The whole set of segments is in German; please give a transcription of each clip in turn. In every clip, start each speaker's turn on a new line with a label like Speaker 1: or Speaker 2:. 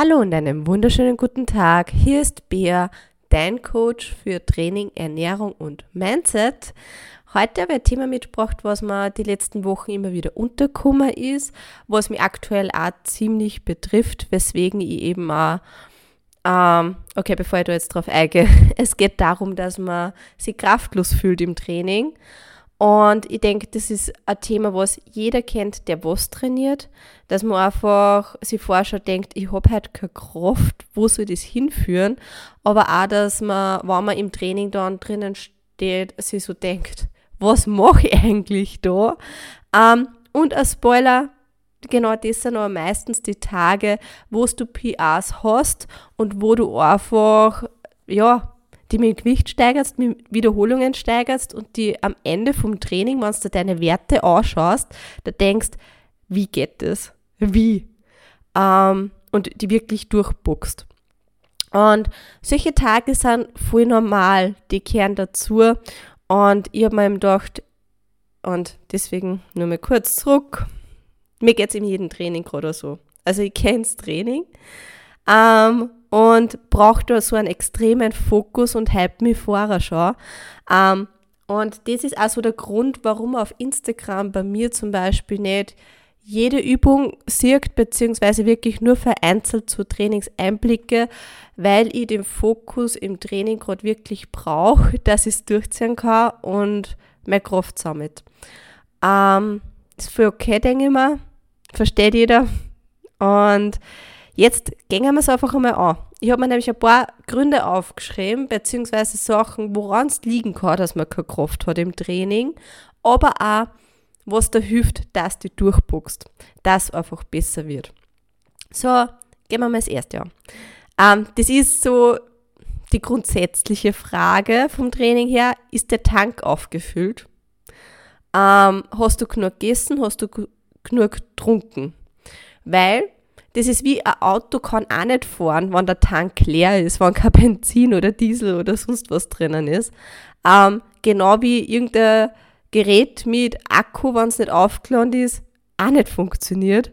Speaker 1: Hallo und einen wunderschönen guten Tag. Hier ist Bea, dein Coach für Training, Ernährung und Mindset. Heute habe ich ein Thema mitgebracht, was mir die letzten Wochen immer wieder untergekommen ist, was mich aktuell auch ziemlich betrifft, weswegen ich eben auch ähm, okay, bevor ich da jetzt drauf eingehe, es geht darum, dass man sich kraftlos fühlt im Training und ich denke, das ist ein Thema, was jeder kennt, der was trainiert, dass man einfach sich vorher denkt, ich habe halt keine Kraft, wo soll das hinführen? Aber auch, dass man, wenn man im Training dann drinnen steht, sich so denkt, was mache ich eigentlich da? Ähm, und ein Spoiler, genau das sind aber meistens die Tage, wo du PAs hast und wo du einfach, ja, die mit Gewicht steigerst, mit Wiederholungen steigerst und die am Ende vom Training, wenn du deine Werte anschaust, da denkst, wie geht das? Wie? Ähm, und die wirklich durchboxt. Und solche Tage sind voll normal, die kehren dazu. Und ich habe mir gedacht, und deswegen nur mal kurz zurück. Mir geht es in jedem Training gerade so. Also ich kenne das Training. Ähm, und braucht da so einen extremen Fokus und hype mich vorher schon. Ähm, und das ist auch so der Grund, warum auf Instagram bei mir zum Beispiel nicht jede Übung sieht, beziehungsweise wirklich nur vereinzelt zu Trainingseinblicke, weil ich den Fokus im Training gerade wirklich brauche, dass ich es durchziehen kann und mehr Kraft sammelt. Ähm, ist voll okay, denke ich mal. Versteht jeder. Und Jetzt gehen wir es einfach einmal an. Ich habe mir nämlich ein paar Gründe aufgeschrieben, beziehungsweise Sachen, woran es liegen kann, dass man keine Kraft hat im Training, aber auch, was da hilft, dass du durchboxst, dass einfach besser wird. So, gehen wir mal das erste an. Ähm, das ist so die grundsätzliche Frage vom Training her, ist der Tank aufgefüllt? Ähm, hast du genug gegessen? Hast du genug getrunken? Weil das ist wie ein Auto kann auch nicht fahren, wenn der Tank leer ist, wenn kein Benzin oder Diesel oder sonst was drinnen ist. Ähm, genau wie irgendein Gerät mit Akku, wenn es nicht aufgeladen ist, auch nicht funktioniert.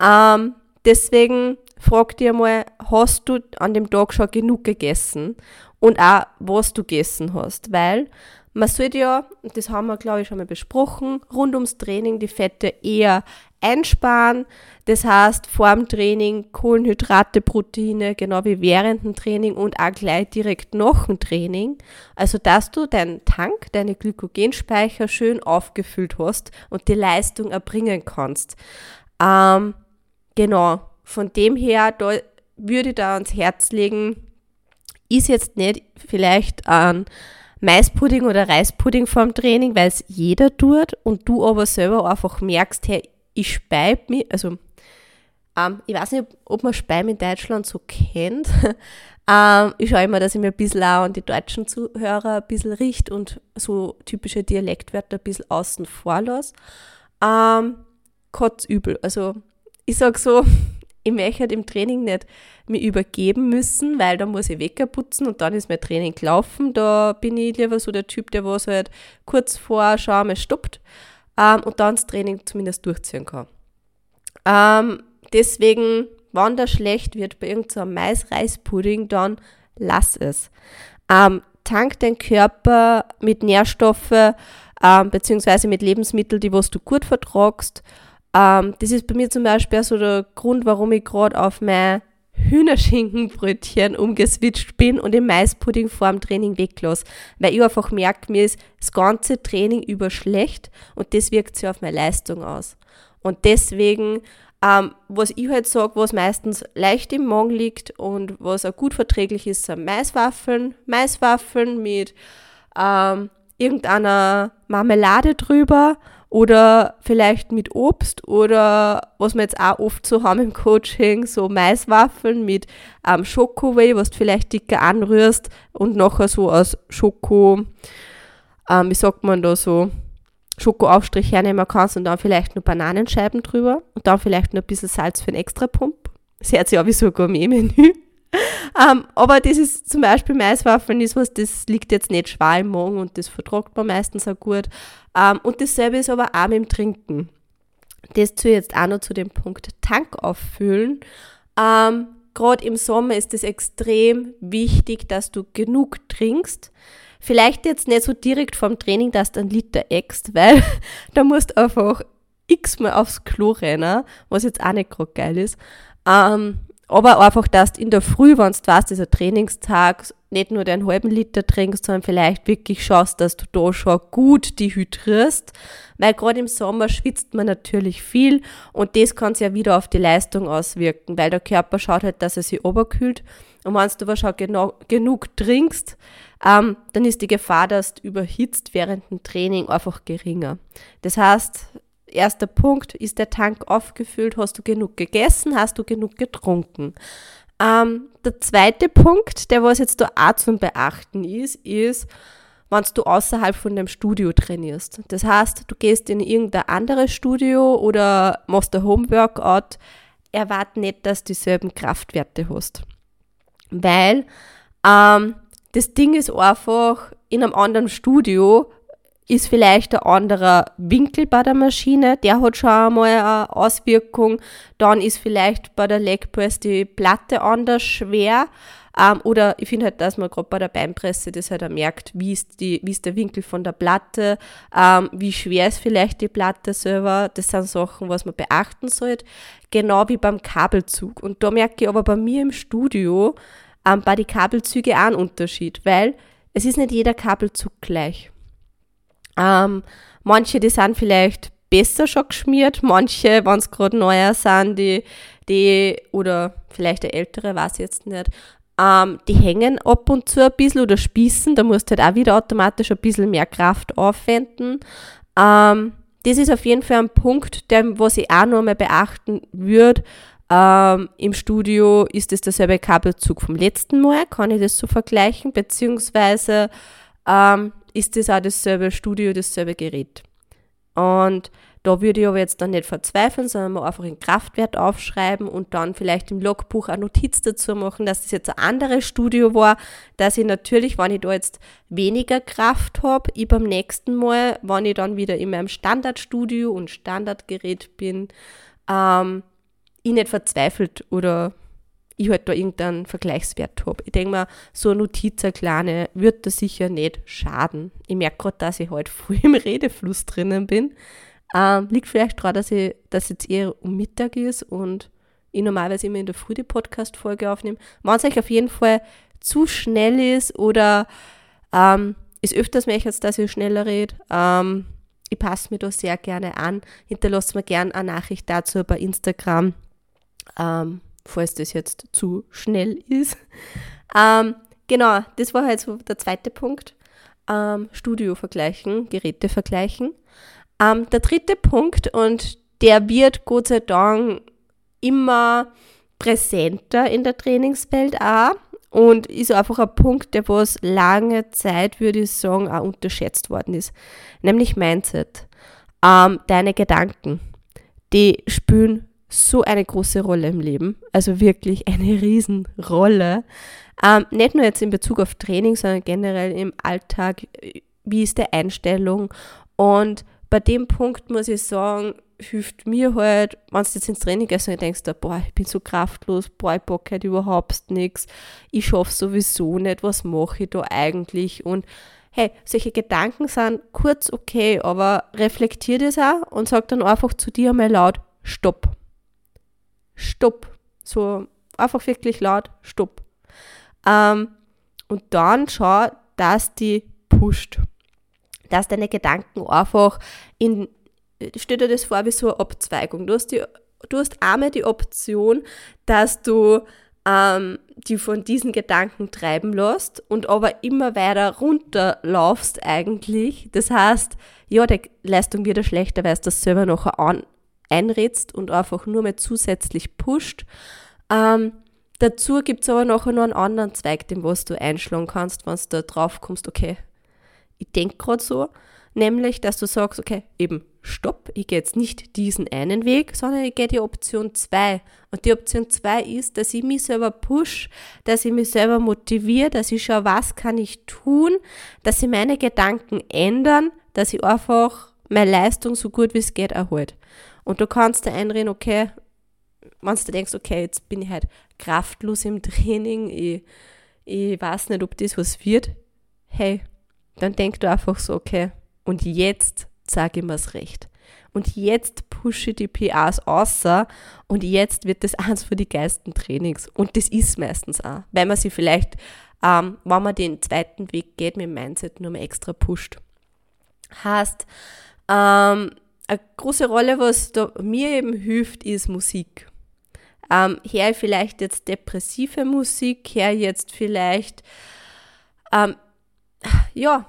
Speaker 1: Ähm, deswegen frag dir mal, hast du an dem Tag schon genug gegessen? Und auch, was du gegessen hast. Weil man sollte ja, das haben wir glaube ich schon mal besprochen, rund ums Training die Fette eher einsparen. Das heißt, vor dem Training Kohlenhydrate, Proteine, genau wie während dem Training und auch gleich direkt nach dem Training. Also, dass du deinen Tank, deine Glykogenspeicher schön aufgefüllt hast und die Leistung erbringen kannst. Ähm, genau, von dem her, da würde ich da ans Herz legen, ist jetzt nicht vielleicht ein Maispudding oder Reispudding vorm Training, weil es jeder tut und du aber selber einfach merkst, hey, ich speib mich, also ähm, ich weiß nicht, ob man Speim in Deutschland so kennt. ähm, ich schaue immer, dass ich mir ein bisschen auch an die deutschen Zuhörer ein bisschen richt und so typische Dialektwörter ein bisschen außen vor lasse. Ähm, kotzübel. Also ich sage so, ich möchte halt im Training nicht mich übergeben müssen, weil da muss ich Wecker putzen und dann ist mein Training gelaufen. Da bin ich lieber so der Typ, der was halt kurz vor Schaume stoppt ähm, und dann das Training zumindest durchziehen kann. Ähm, deswegen, wenn das schlecht wird bei irgendeinem so Mais-Reispudding, dann lass es. Ähm, tank deinen Körper mit Nährstoffen ähm, beziehungsweise mit Lebensmitteln, die was du gut vertragst ähm, das ist bei mir zum Beispiel so der Grund, warum ich gerade auf mein Hühnerschinkenbrötchen umgeswitcht bin und den Maispudding vor dem Training weglasse. Weil ich einfach merke, mir ist das ganze Training über schlecht und das wirkt sich auf meine Leistung aus. Und deswegen, ähm, was ich halt sage, was meistens leicht im Magen liegt und was auch gut verträglich ist, sind Maiswaffeln. Maiswaffeln mit ähm, irgendeiner Marmelade drüber oder vielleicht mit Obst oder was wir jetzt auch oft so haben im Coaching, so Maiswaffeln mit ähm, Schokoway, was du vielleicht dicker anrührst und nachher so aus Schoko, ähm, wie sagt man da so, Schokoaufstrich hernehmen kannst und dann vielleicht nur Bananenscheiben drüber und dann vielleicht nur ein bisschen Salz für einen Extrapump. Das hört sich auch wie so ein Gourmet-Menü. Um, aber das ist zum Beispiel Maiswaffeln, ist was, das liegt jetzt nicht schwer im Magen und das vertragt man meistens auch gut. Um, und dasselbe ist aber auch mit dem Trinken. Das zu jetzt auch noch zu dem Punkt Tank auffüllen. Um, gerade im Sommer ist es extrem wichtig, dass du genug trinkst. Vielleicht jetzt nicht so direkt vom Training, dass du einen Liter eckst, weil da musst du einfach x-mal aufs Klo rennen, was jetzt auch nicht gerade geil ist. Ähm, aber einfach, dass du in der Früh, wenn du weißt, dieser Trainingstag, nicht nur den halben Liter trinkst, sondern vielleicht wirklich schaust, dass du da schon gut dehydrierst, weil gerade im Sommer schwitzt man natürlich viel und das kann sich ja wieder auf die Leistung auswirken, weil der Körper schaut halt, dass er sich oberkühlt und wenn du aber schon genau, genug trinkst, ähm, dann ist die Gefahr, dass du überhitzt während dem Training einfach geringer. Das heißt, erster Punkt, ist der Tank aufgefüllt, hast du genug gegessen, hast du genug getrunken. Ähm, der zweite Punkt, der was jetzt da auch zum Beachten ist, ist, wenn du außerhalb von dem Studio trainierst. Das heißt, du gehst in irgendein anderes Studio oder machst ein Homeworkout, erwarte nicht, dass du dieselben Kraftwerte hast. Weil ähm, das Ding ist einfach, in einem anderen Studio ist vielleicht ein anderer Winkel bei der Maschine, der hat schon einmal eine Auswirkung. Dann ist vielleicht bei der Leg Press die Platte anders schwer. Ähm, oder ich finde halt, dass man gerade bei der Beinpresse das halt auch merkt, wie ist, die, wie ist der Winkel von der Platte, ähm, wie schwer ist vielleicht die Platte selber. Das sind Sachen, was man beachten sollte. Genau wie beim Kabelzug. Und da merke ich aber bei mir im Studio ähm, bei den Kabelzügen auch einen Unterschied, weil es ist nicht jeder Kabelzug gleich. Ähm, manche, die sind vielleicht besser schon geschmiert, manche, wenn es gerade neuer sind, die, die, oder vielleicht der ältere, weiß ich jetzt nicht, ähm, die hängen ab und zu ein bisschen oder spießen, da musst du halt auch wieder automatisch ein bisschen mehr Kraft aufwenden. Ähm, das ist auf jeden Fall ein Punkt, der, was ich auch noch mal beachten würde. Ähm, Im Studio ist es derselbe Kabelzug vom letzten Mal, kann ich das so vergleichen, beziehungsweise ähm, ist das auch dasselbe Studio, dasselbe Gerät. Und da würde ich aber jetzt dann nicht verzweifeln, sondern mal einfach einen Kraftwert aufschreiben und dann vielleicht im Logbuch eine Notiz dazu machen, dass das jetzt ein anderes Studio war, dass ich natürlich, wenn ich da jetzt weniger Kraft habe, ich beim nächsten Mal, wenn ich dann wieder in meinem Standardstudio und Standardgerät bin, ähm, ich nicht verzweifelt oder ich halt da irgendeinen Vergleichswert habe. Ich denke mal, so eine Notiz, eine kleine, wird da sicher nicht schaden. Ich merke gerade, dass ich heute früh im Redefluss drinnen bin. Ähm, liegt vielleicht daran, dass, ich, dass jetzt eher um Mittag ist und ich normalerweise immer in der Früh die Podcast-Folge aufnehme. Wenn es euch auf jeden Fall zu schnell ist oder ähm, ist öfters möchtet, dass ich schneller rede, ähm, ich passe mir da sehr gerne an. Hinterlasst mir gerne eine Nachricht dazu bei Instagram. Ähm, falls das jetzt zu schnell ist. Ähm, genau, das war halt so der zweite Punkt. Ähm, Studio vergleichen, Geräte vergleichen. Ähm, der dritte Punkt, und der wird Gott sei Dank immer präsenter in der Trainingswelt auch und ist einfach ein Punkt, der was lange Zeit, würde ich sagen, auch unterschätzt worden ist. Nämlich Mindset. Ähm, deine Gedanken, die spielen so eine große Rolle im Leben, also wirklich eine Riesenrolle. Ähm, nicht nur jetzt in Bezug auf Training, sondern generell im Alltag, wie ist die Einstellung. Und bei dem Punkt muss ich sagen, hilft mir halt, wenn du jetzt ins Training gehst und denkst, boah, ich bin so kraftlos, boah, ich bock halt überhaupt nichts, ich schaffe sowieso nicht, was mache ich da eigentlich? Und hey, solche Gedanken sind kurz okay, aber reflektier das auch und sag dann einfach zu dir einmal laut, stopp. Stopp. So einfach wirklich laut, Stopp. Ähm, und dann schau, dass die pusht. Dass deine Gedanken einfach in, stell dir das vor wie so eine Abzweigung. Du hast, die, du hast einmal die Option, dass du ähm, die von diesen Gedanken treiben lässt und aber immer weiter runterlaufst eigentlich. Das heißt, ja, die Leistung wird schlechter, weil du das selber noch an, einrätst und einfach nur mehr zusätzlich pusht. Ähm, dazu gibt es aber nachher noch einen anderen Zweig, den was du einschlagen kannst, wenn du da drauf kommst, okay, ich denke gerade so, nämlich, dass du sagst, okay, eben, stopp, ich gehe jetzt nicht diesen einen Weg, sondern ich gehe die Option 2. Und die Option 2 ist, dass ich mich selber push, dass ich mich selber motiviere, dass ich schaue, was kann ich tun, dass ich meine Gedanken ändern, dass ich einfach meine Leistung so gut wie es geht erhalte. Und du kannst dir einreden, okay, wenn du denkst, okay, jetzt bin ich halt kraftlos im Training, ich, ich weiß nicht, ob das was wird, hey, dann denk du einfach so, okay, und jetzt sage ich mir's recht. Und jetzt pushe ich die PAs außer und jetzt wird das eins für die geilsten Trainings. Und das ist meistens auch, weil man sie vielleicht, ähm, wenn man den zweiten Weg geht, mit dem Mindset nur mal extra pusht. Heißt, ähm, eine große Rolle, was mir eben hilft, ist Musik. Ähm, her vielleicht jetzt depressive Musik, her jetzt vielleicht, ähm, ja,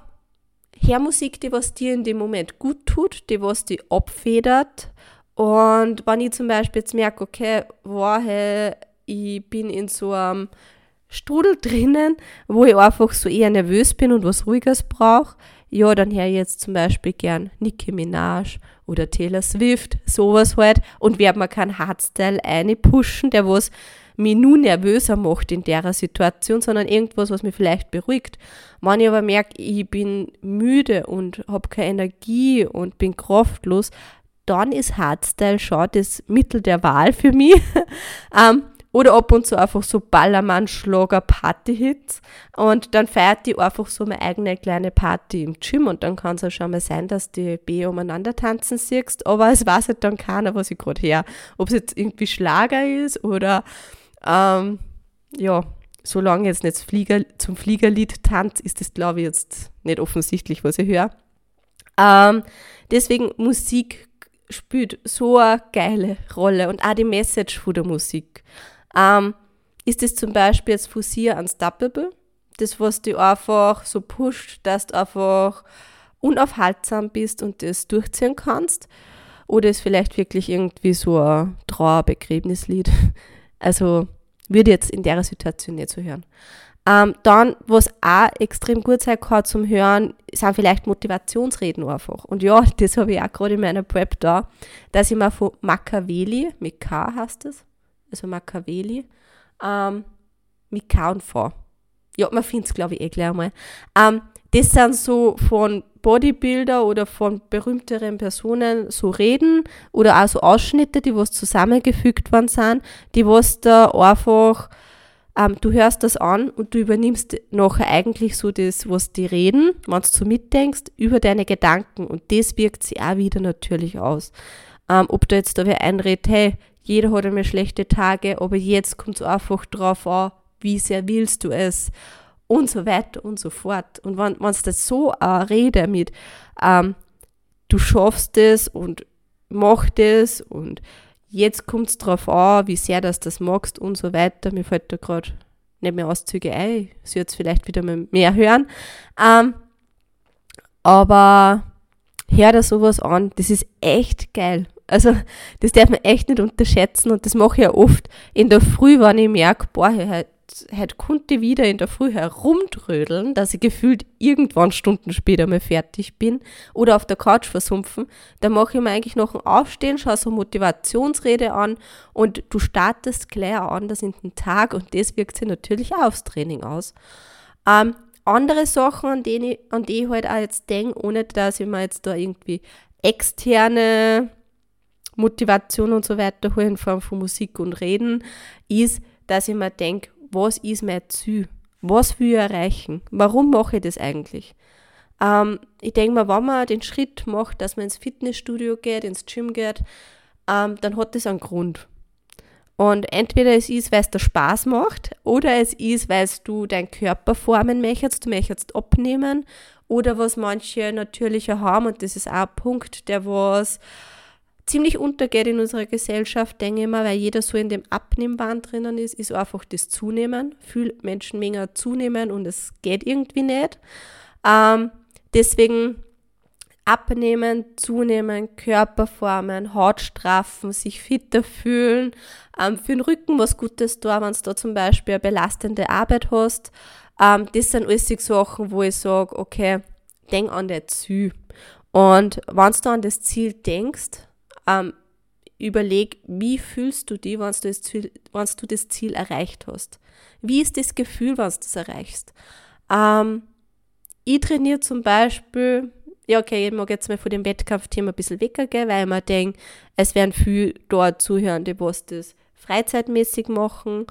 Speaker 1: her Musik, die was dir in dem Moment gut tut, die was die abfedert. Und wenn ich zum Beispiel jetzt merke, okay, wow, hey, ich bin in so einem Strudel drinnen, wo ich einfach so eher nervös bin und was Ruhiges brauche, ja, dann höre ich jetzt zum Beispiel gern Nicki Minaj oder Taylor Swift, sowas halt, und werde mir keinen Hardstyle pushen, der was mich nur nervöser macht in der Situation, sondern irgendwas, was mich vielleicht beruhigt. Wenn ich aber merke, ich bin müde und habe keine Energie und bin kraftlos, dann ist Hardstyle schon das Mittel der Wahl für mich. ähm, oder ab und zu einfach so Ballermann, Schlager, Party-Hits. Und dann feiert die einfach so meine eigene kleine Party im Gym. Und dann kann es auch schon mal sein, dass die B umeinander tanzen siehst. Aber es weiß halt dann keiner, was ich gerade her. Ob es jetzt irgendwie Schlager ist oder, ähm, ja, solange jetzt nicht Flieger, zum Fliegerlied tanzt, ist das, glaube ich, jetzt nicht offensichtlich, was ich höre. Ähm, deswegen Musik spielt so eine geile Rolle und auch die Message von der Musik. Ähm, ist es zum Beispiel jetzt Fusier Unstoppable, das, was dich einfach so pusht, dass du einfach unaufhaltsam bist und das durchziehen kannst? Oder ist vielleicht wirklich irgendwie so ein Trauerbegräbnislied? Also würde jetzt in der Situation nicht so hören. Ähm, dann, was auch extrem gut sein kann zum Hören, sind vielleicht Motivationsreden einfach. Und ja, das habe ich auch gerade in meiner Prep da, dass ich mir von Machiavelli, mit K heißt es, also Machiavelli, ähm, mit und V. Ja, man findet es, glaube ich, eh gleich einmal. Ähm, das sind so von Bodybuilder oder von berühmteren Personen so Reden oder auch so Ausschnitte, die was zusammengefügt worden sind, die was da einfach, ähm, du hörst das an und du übernimmst nachher eigentlich so das, was die reden, wenn du so mitdenkst, über deine Gedanken und das wirkt sich auch wieder natürlich aus. Ähm, ob da jetzt da wer einredet, hey, jeder hat einmal schlechte Tage, aber jetzt kommt es einfach drauf an, wie sehr willst du es und so weiter und so fort. Und wenn es das so äh, rede mit, ähm, du schaffst es und mach das und jetzt kommt es drauf an, wie sehr das das magst und so weiter. Mir fällt da gerade nicht mehr Auszüge ein, ich soll jetzt vielleicht wieder mal mehr hören. Ähm, aber hör da sowas an, das ist echt geil. Also das darf man echt nicht unterschätzen und das mache ich ja oft in der Früh, wenn ich merke, boah, heute, heute konnte ich wieder in der Früh herumtrödeln, dass ich gefühlt irgendwann Stunden später mal fertig bin oder auf der Couch versumpfen, dann mache ich mir eigentlich noch ein Aufstehen, schaue so Motivationsrede an und du startest gleich anders in den Tag und das wirkt sich natürlich auch aufs Training aus. Ähm, andere Sachen, an, denen ich, an die ich halt auch jetzt denke, ohne dass ich mir jetzt da irgendwie externe Motivation und so weiter holen in Form von Musik und Reden, ist, dass ich mir denke, was ist mein Ziel? Was will ich erreichen? Warum mache ich das eigentlich? Ähm, ich denke mal, wenn man den Schritt macht, dass man ins Fitnessstudio geht, ins Gym geht, ähm, dann hat das einen Grund. Und entweder es ist, weil es dir Spaß macht, oder es ist, weil du deinen Körper formen möchtest, du möchtest abnehmen, oder was manche natürlicher haben, und das ist auch ein Punkt, der was ziemlich untergeht in unserer Gesellschaft, denke ich mal, weil jeder so in dem Abnehmbahn drinnen ist, ist einfach das Zunehmen. Viele Menschen mengen zunehmen und es geht irgendwie nicht. Ähm, deswegen abnehmen, zunehmen, Körperformen, Hautstrafen, sich fitter fühlen, ähm, für den Rücken was Gutes da, wenn du da zum Beispiel eine belastende Arbeit hast. Ähm, das sind alles Sachen, wo ich sage, okay, denk an dein Ziel. Und wenn du an das Ziel denkst, ähm, überleg, wie fühlst du dich, wenn du, das Ziel, wenn du das Ziel erreicht hast? Wie ist das Gefühl, wenn du das erreichst? Ähm, ich trainiere zum Beispiel, ja okay, ich mag jetzt mal von dem Wettkampfthema ein bisschen weggehen, weil ich mir denke, es werden viele dort zuhören, die was das freizeitmäßig machen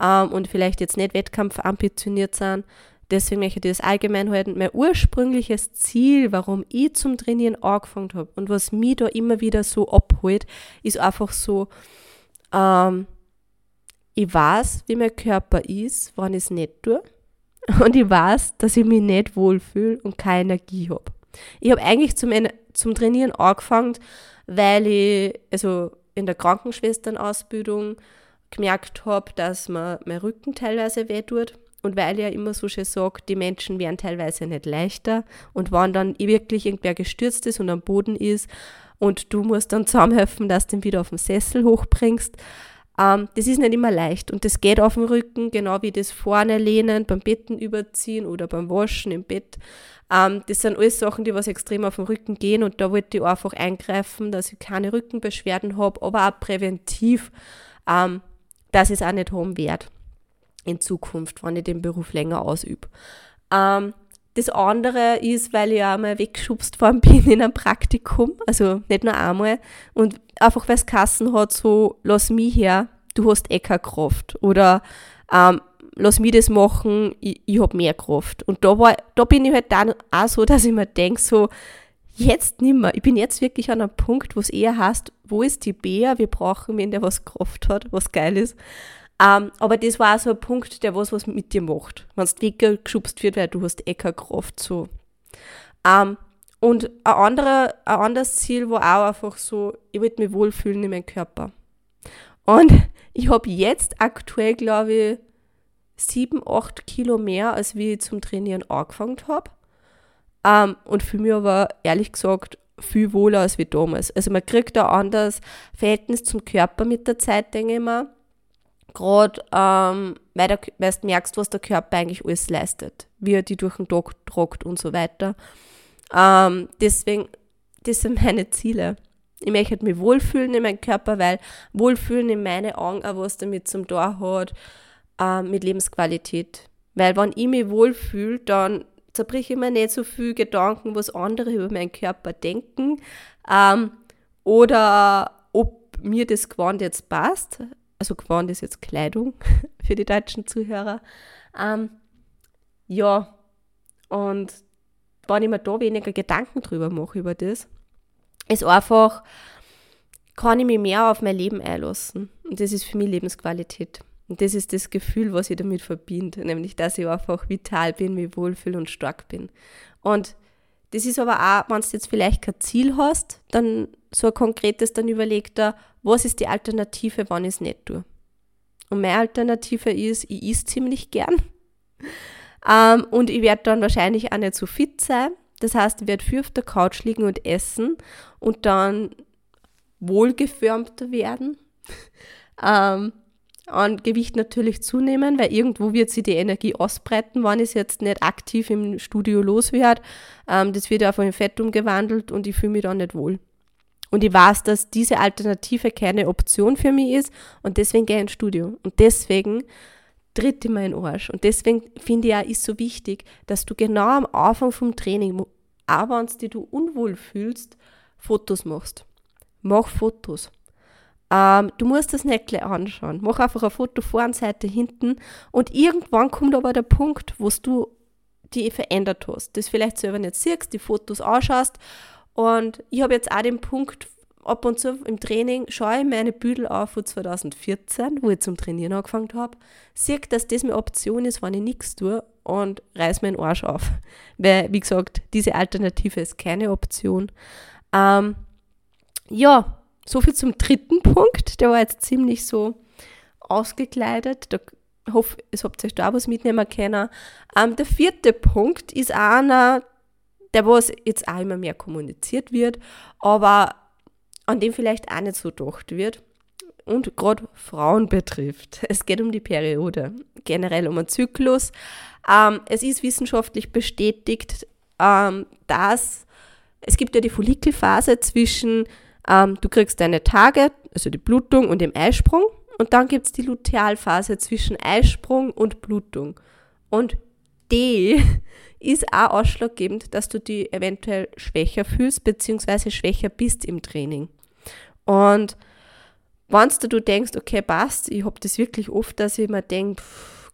Speaker 1: ähm, und vielleicht jetzt nicht wettkampfambitioniert sind. Deswegen möchte ich das allgemein halten. Mein ursprüngliches Ziel, warum ich zum Trainieren angefangen habe und was mich da immer wieder so abholt, ist einfach so, ähm, ich weiß, wie mein Körper ist, wann ich es nicht tue. Und ich weiß, dass ich mich nicht wohlfühle und keine Energie habe. Ich habe eigentlich zum, zum Trainieren angefangen, weil ich also in der Krankenschwesternausbildung gemerkt habe, dass mir mein Rücken teilweise wehtut. Und weil ich ja immer so schön sage, die Menschen werden teilweise nicht leichter. Und wenn dann wirklich irgendwer gestürzt ist und am Boden ist und du musst dann zusammenhelfen, dass du ihn wieder auf den Sessel hochbringst, ähm, das ist nicht immer leicht. Und das geht auf dem Rücken, genau wie das vorne lehnen, beim Betten überziehen oder beim Waschen im Bett. Ähm, das sind alles Sachen, die was extrem auf den Rücken gehen. Und da wollte ich einfach eingreifen, dass ich keine Rückenbeschwerden habe, aber auch präventiv, ähm, dass ich es auch nicht haben werde in Zukunft, wenn ich den Beruf länger ausübe. Ähm, das andere ist, weil ich auch mal weggeschubst worden bin in einem Praktikum, also nicht nur einmal, und einfach weil es Kassen hat, so, lass mich her, du hast eh keine Kraft. Oder ähm, lass mich das machen, ich, ich habe mehr Kraft. Und da, war, da bin ich halt dann auch so, dass ich mir denke, so, jetzt nimmer. Ich bin jetzt wirklich an einem Punkt, wo es eher heißt, wo ist die Bär? Wir brauchen wen, der was Kraft hat, was geil ist. Um, aber das war auch so ein Punkt, der was, was mit dir macht. Wenn du weggeschubst wird, weil du hast eh keine Kraft so. Um, und ein, anderer, ein anderes Ziel war auch einfach so, ich wollte mich wohlfühlen in meinem Körper. Und ich habe jetzt aktuell, glaube ich, sieben, acht Kilo mehr, als wie ich zum Trainieren angefangen habe. Um, und für mich aber ehrlich gesagt viel wohler als wie damals. Also man kriegt ein anderes Verhältnis zum Körper mit der Zeit, denke ich mal gerade ähm, weil, der, weil du merkst, was der Körper eigentlich alles leistet, wie er die durch den Tag tragt und so weiter. Ähm, deswegen, das sind meine Ziele. Ich möchte mich wohlfühlen in meinem Körper, weil Wohlfühlen in meinen Augen auch was damit zum Tor hat, äh, mit Lebensqualität. Weil wenn ich mich wohlfühle, dann zerbrich ich mir nicht so viel Gedanken, was andere über meinen Körper denken ähm, oder ob mir das Gewand jetzt passt also Gewand ist jetzt Kleidung für die deutschen Zuhörer. Ähm, ja, und wenn ich mir da weniger Gedanken drüber mache über das, ist einfach, kann ich mich mehr auf mein Leben einlassen. Und das ist für mich Lebensqualität. Und das ist das Gefühl, was ich damit verbinde, nämlich, dass ich einfach vital bin, mich wohlfühle und stark bin. Und das ist aber auch, wenn du jetzt vielleicht kein Ziel hast, dann so ein konkretes, dann überlegt er, was ist die Alternative, wenn ich es nicht tue. Und meine Alternative ist, ich esse ziemlich gern. Ähm, und ich werde dann wahrscheinlich auch nicht so fit sein. Das heißt, ich werde viel auf der Couch liegen und essen und dann wohlgeformter werden. ähm, an Gewicht natürlich zunehmen, weil irgendwo wird sie die Energie ausbreiten, wenn ich es jetzt nicht aktiv im Studio loswerde. Ähm, das wird einfach in Fett umgewandelt und ich fühle mich dann nicht wohl. Und ich weiß, dass diese Alternative keine Option für mich ist und deswegen gehe ich ins Studio. Und deswegen tritt in den Arsch. Und deswegen finde ich auch, ist so wichtig, dass du genau am Anfang vom Training, auch wenn du unwohl fühlst, Fotos machst. Mach Fotos. Ähm, du musst das nicht gleich anschauen. Mach einfach ein Foto vor und Seite hinten und irgendwann kommt aber der Punkt, wo du die verändert hast. Das vielleicht selber nicht siehst, die Fotos anschaust und ich habe jetzt auch den Punkt, ab und zu im Training schaue ich meine Büdel auf von 2014, wo ich zum Trainieren angefangen habe, sehe, dass das eine Option ist, wenn ich nichts tue und reiß meinen Arsch auf. Weil, wie gesagt, diese Alternative ist keine Option. Ähm, ja, so viel zum dritten Punkt. Der war jetzt ziemlich so ausgekleidet. Da hoffe, es habt euch da was mitnehmen können. Ähm, der vierte Punkt ist einer, der was jetzt auch immer mehr kommuniziert wird, aber an dem vielleicht auch nicht so gedacht wird und gerade Frauen betrifft. Es geht um die Periode, generell um einen Zyklus. Ähm, es ist wissenschaftlich bestätigt, ähm, dass es gibt ja die Follikelphase zwischen ähm, du kriegst deine Tage, also die Blutung und dem Eisprung. Und dann gibt es die Lutealphase zwischen Eisprung und Blutung. Und die ist auch ausschlaggebend, dass du dich eventuell schwächer fühlst, beziehungsweise schwächer bist im Training. Und wenn du denkst, okay, passt, ich habe das wirklich oft, dass ich mir denke,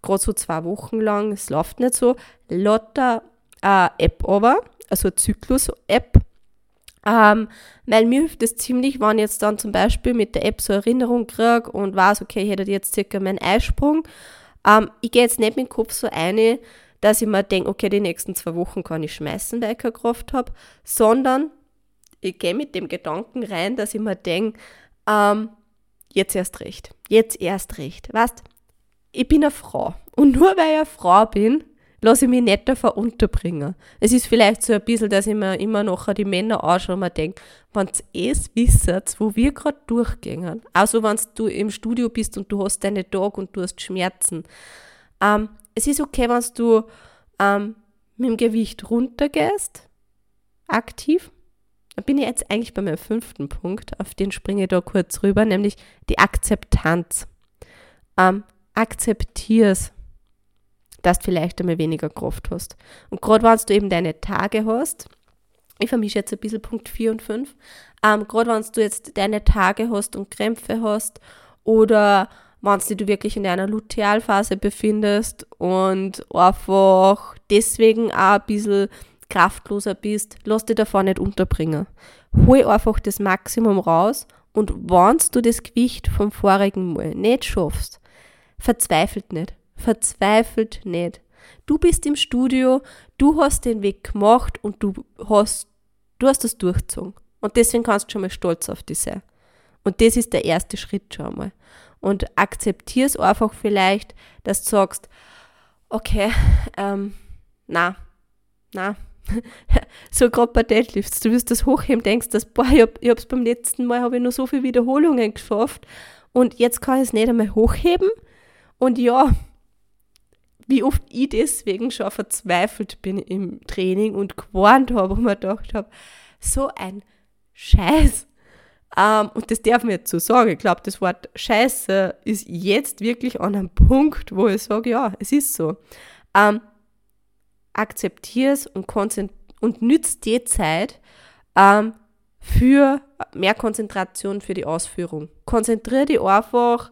Speaker 1: gerade so zwei Wochen lang, es läuft nicht so, lotter äh, App aber, also Zyklus-App, ähm, weil mir hilft es ziemlich, wenn ich jetzt dann zum Beispiel mit der App so Erinnerung kriege und weiß, okay, ich hätte jetzt circa meinen Eisprung. Ähm, ich gehe jetzt nicht mit dem Kopf so eine, dass ich mir denke, okay, die nächsten zwei Wochen kann ich schmeißen, weil ich keine Kraft habe, sondern ich gehe mit dem Gedanken rein, dass ich mir denke, ähm, jetzt erst recht, jetzt erst recht. Weißt, ich bin eine Frau und nur weil ich eine Frau bin, lasse ich mich nicht davon unterbringen. Es ist vielleicht so ein bisschen, dass ich mir immer noch die Männer anschaue und mir denke, wenn ihr es wisst, wo wir gerade durchgehen, also wenn du im Studio bist und du hast deine Tag und du hast Schmerzen, ähm, es ist okay, wenn du ähm, mit dem Gewicht runtergehst, aktiv. Da bin ich jetzt eigentlich bei meinem fünften Punkt, auf den springe ich da kurz rüber, nämlich die Akzeptanz. Ähm, akzeptier's dass du vielleicht einmal weniger Kraft hast. Und gerade wenn du eben deine Tage hast, ich vermische jetzt ein bisschen Punkt 4 und 5, ähm, gerade wenn du jetzt deine Tage hast und Krämpfe hast oder wenn du dich wirklich in einer Lutealphase befindest und einfach deswegen auch ein bisschen kraftloser bist, lass dich davon nicht unterbringen. Hol einfach das Maximum raus und wenn du das Gewicht vom vorigen Mal nicht schaffst, verzweifelt nicht verzweifelt nicht. Du bist im Studio, du hast den Weg gemacht und du hast, du hast das durchgezogen. Und deswegen kannst du schon mal stolz auf dich sein. Und das ist der erste Schritt schon mal. Und akzeptier es einfach vielleicht, dass du sagst, okay, ähm, na, na, so gerade bei Deadlifts, du wirst das hochheben, denkst, dass, boah, ich, hab, ich hab's beim letzten Mal, habe ich nur so viele Wiederholungen geschafft und jetzt kann ich es nicht einmal hochheben. Und ja, wie oft ich deswegen schon verzweifelt bin im Training und gewarnt habe und mir gedacht habe, so ein Scheiß. Ähm, und das darf man jetzt so sagen. Ich glaube, das Wort Scheiße ist jetzt wirklich an einem Punkt, wo ich sage, ja, es ist so. Ähm, Akzeptier es und, und nützt die Zeit ähm, für mehr Konzentration für die Ausführung. Konzentriere dich einfach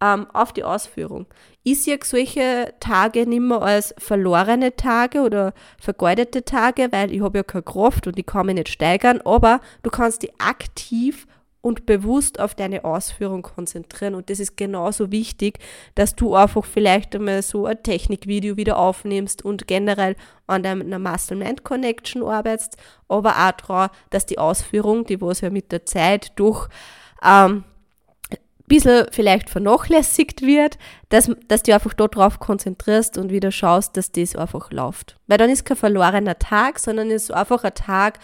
Speaker 1: ähm, auf die Ausführung. Ich sehe solche Tage nicht mehr als verlorene Tage oder vergeudete Tage, weil ich habe ja keine Kraft und ich kann mich nicht steigern, aber du kannst dich aktiv und bewusst auf deine Ausführung konzentrieren. Und das ist genauso wichtig, dass du einfach vielleicht einmal so ein Technikvideo wieder aufnimmst und generell an deiner Muscle-Mind-Connection arbeitest, aber auch daran, dass die Ausführung, die was ja mit der Zeit durch ähm, bisschen vielleicht vernachlässigt wird, dass, dass du einfach darauf konzentrierst und wieder schaust, dass das einfach läuft. Weil dann ist kein verlorener Tag, sondern ist einfach ein Tag,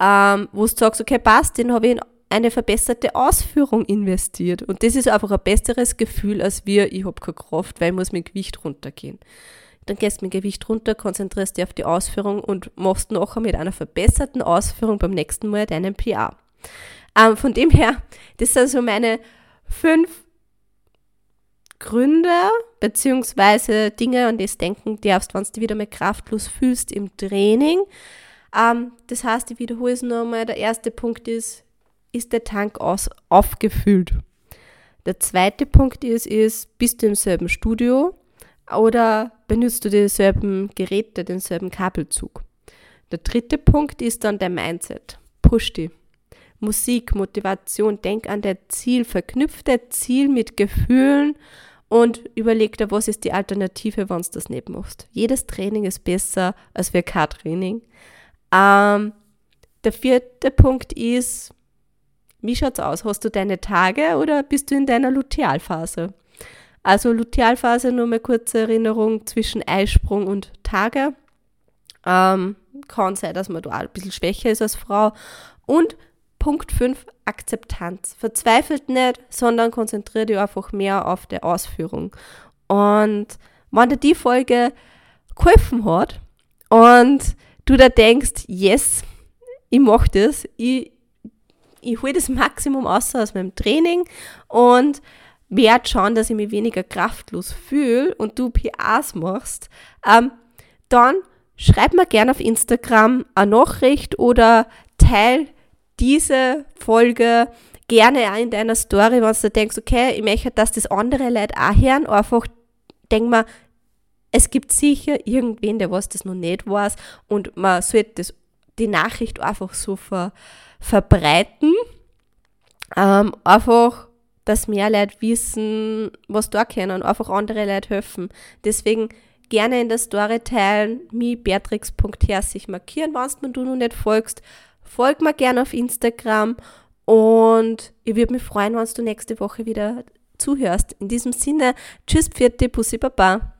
Speaker 1: ähm, wo du sagst, okay, passt, den habe ich in eine verbesserte Ausführung investiert. Und das ist einfach ein besseres Gefühl, als wir, ich habe keine Kraft, weil ich muss mit Gewicht runtergehen. Dann gehst du mit Gewicht runter, konzentrierst dich auf die Ausführung und machst nachher mit einer verbesserten Ausführung beim nächsten Mal deinen PA. Ähm, von dem her, das sind so meine fünf Gründe beziehungsweise Dinge, an das denken darfst, wenn du dich wieder mal kraftlos fühlst im Training. Ähm, das heißt, ich wiederhole es nochmal. Der erste Punkt ist, ist der Tank aus, aufgefüllt? Der zweite Punkt ist, ist, bist du im selben Studio oder benutzt du dieselben Geräte, denselben Kabelzug? Der dritte Punkt ist dann der Mindset. Push dich. Musik, Motivation, denk an dein Ziel, verknüpft dein Ziel mit Gefühlen und überleg dir, was ist die Alternative, wenn du das nicht machst. Jedes Training ist besser als wir kein Training. Ähm, der vierte Punkt ist, wie schaut es aus? Hast du deine Tage oder bist du in deiner Lutealphase? Also Lutealphase, nur mal kurze Erinnerung zwischen Eisprung und Tage. Ähm, kann sein, dass man da ein bisschen schwächer ist als Frau. Und Punkt 5, Akzeptanz. Verzweifelt nicht, sondern konzentriere dich einfach mehr auf die Ausführung. Und wenn dir die Folge geholfen hat und du da denkst, yes, ich mache das, ich, ich hole das Maximum aus aus meinem Training und werde schauen, dass ich mich weniger kraftlos fühle und du PAs machst, ähm, dann schreib mir gerne auf Instagram eine Nachricht oder teil diese Folge gerne auch in deiner Story, wenn du denkst, okay, ich möchte, dass das andere Leute auch hören, einfach denk mal, es gibt sicher irgendwen, der was das noch nicht weiß und man sollte das, die Nachricht einfach so ver, verbreiten. Ähm, einfach, dass mehr Leute wissen, was da können, einfach andere Leute helfen. Deswegen gerne in der Story teilen, mich markieren, wenn du noch nicht folgst. Folg mir gerne auf Instagram und ich würde mich freuen, wenn du nächste Woche wieder zuhörst. In diesem Sinne, tschüss, Pfiat, Pussy, Baba.